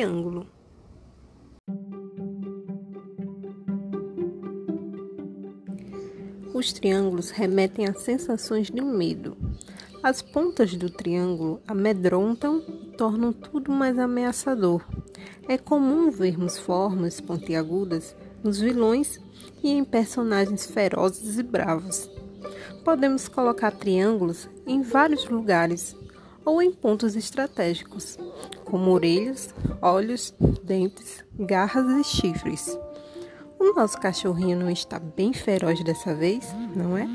triângulo. Os triângulos remetem a sensações de medo. As pontas do triângulo amedrontam e tornam tudo mais ameaçador. É comum vermos formas pontiagudas nos vilões e em personagens ferozes e bravos. Podemos colocar triângulos em vários lugares ou em pontos estratégicos, como orelhas, olhos, dentes, garras e chifres. O nosso cachorrinho não está bem feroz dessa vez, não é?